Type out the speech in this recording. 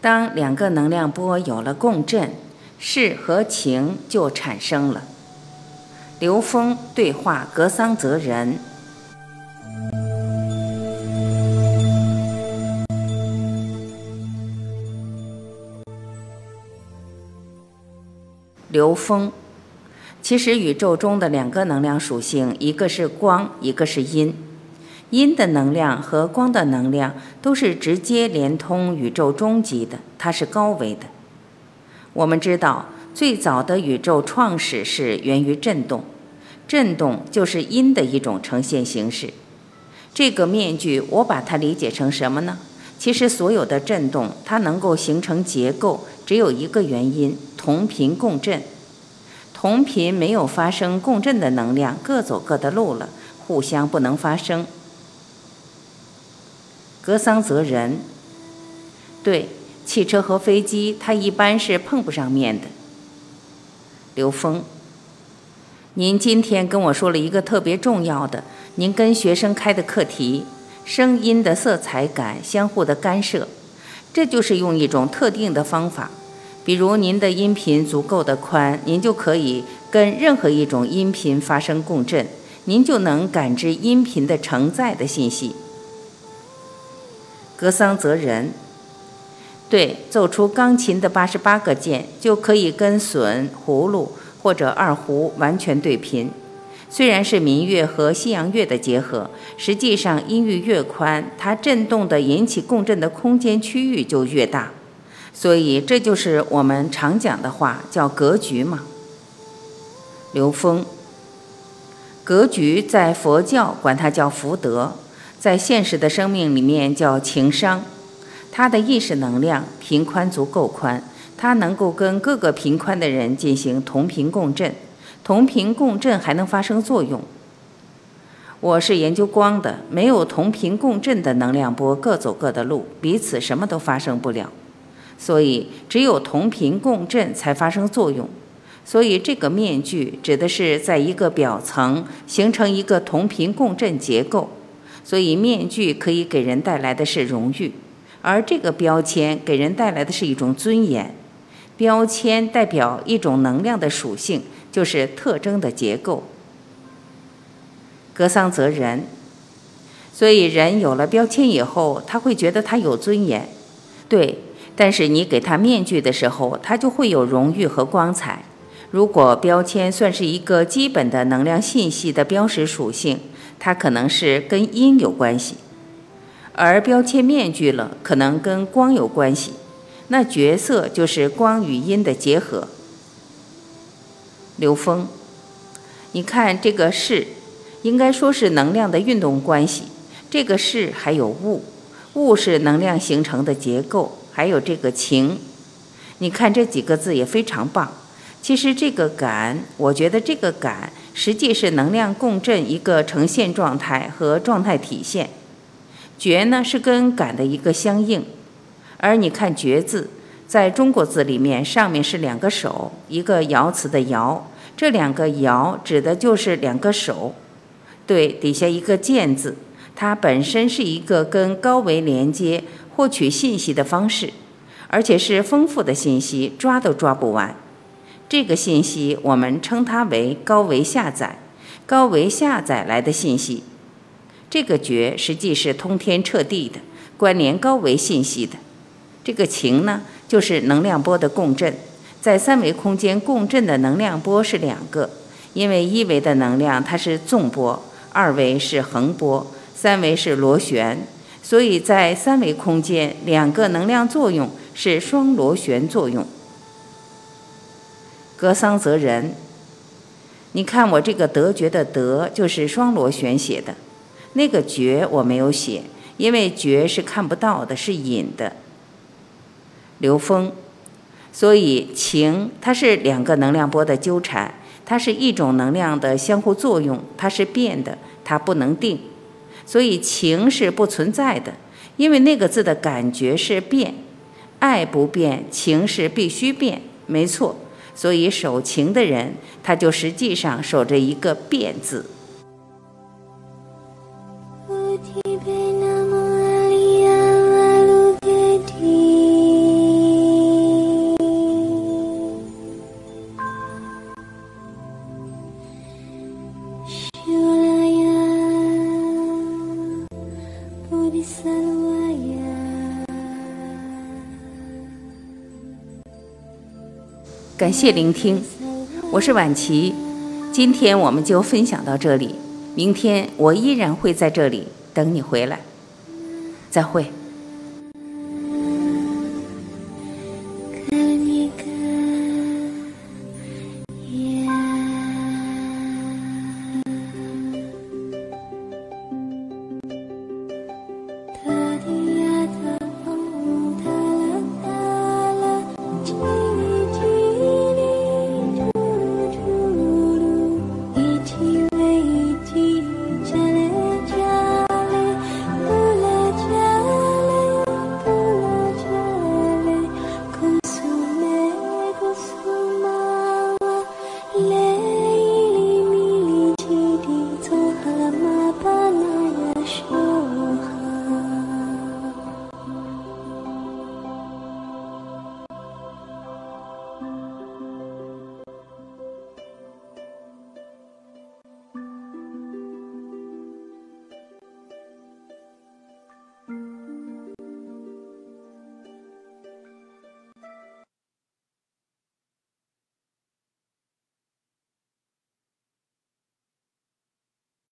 当两个能量波有了共振，事和情就产生了。刘峰对话格桑泽人。刘峰，其实宇宙中的两个能量属性，一个是光，一个是阴。阴的能量和光的能量都是直接连通宇宙终极的，它是高维的。我们知道，最早的宇宙创始是源于振动，振动就是阴的一种呈现形式。这个面具，我把它理解成什么呢？其实所有的振动，它能够形成结构，只有一个原因：同频共振。同频没有发生共振的能量，各走各的路了，互相不能发生。格桑泽人，对汽车和飞机，它一般是碰不上面的。刘峰，您今天跟我说了一个特别重要的，您跟学生开的课题，声音的色彩感相互的干涉，这就是用一种特定的方法，比如您的音频足够的宽，您就可以跟任何一种音频发生共振，您就能感知音频的承载的信息。格桑泽人，对，奏出钢琴的八十八个键就可以跟笋、葫芦或者二胡完全对频。虽然是民乐和西洋乐的结合，实际上音域越宽，它振动的引起共振的空间区域就越大。所以这就是我们常讲的话，叫格局嘛。刘峰，格局在佛教管它叫福德。在现实的生命里面叫情商，他的意识能量频宽足够宽，他能够跟各个频宽的人进行同频共振，同频共振还能发生作用。我是研究光的，没有同频共振的能量波各走各的路，彼此什么都发生不了，所以只有同频共振才发生作用。所以这个面具指的是在一个表层形成一个同频共振结构。所以，面具可以给人带来的是荣誉，而这个标签给人带来的是一种尊严。标签代表一种能量的属性，就是特征的结构。格桑泽人，所以人有了标签以后，他会觉得他有尊严，对。但是你给他面具的时候，他就会有荣誉和光彩。如果标签算是一个基本的能量信息的标识属性。它可能是跟阴有关系，而标签面具了，可能跟光有关系。那角色就是光与阴的结合。刘峰，你看这个是，应该说是能量的运动关系。这个是还有物，物是能量形成的结构，还有这个情。你看这几个字也非常棒。其实这个感，我觉得这个感。实际是能量共振一个呈现状态和状态体现，觉呢是跟感的一个相应，而你看觉字，在中国字里面上面是两个手，一个爻辞的爻，这两个爻指的就是两个手，对，底下一个见字，它本身是一个跟高维连接、获取信息的方式，而且是丰富的信息，抓都抓不完。这个信息我们称它为高维下载，高维下载来的信息，这个觉实际是通天彻地的，关联高维信息的。这个情呢，就是能量波的共振，在三维空间共振的能量波是两个，因为一维的能量它是纵波，二维是横波，三维是螺旋，所以在三维空间两个能量作用是双螺旋作用。格桑泽人，你看我这个德觉的德就是双螺旋写的，那个觉我没有写，因为觉是看不到的，是隐的。刘峰，所以情它是两个能量波的纠缠，它是一种能量的相互作用，它是变的，它不能定，所以情是不存在的，因为那个字的感觉是变，爱不变，情是必须变，没错。所以守情的人他就实际上守着一个变字。感谢聆听，我是婉琪。今天我们就分享到这里，明天我依然会在这里等你回来。再会。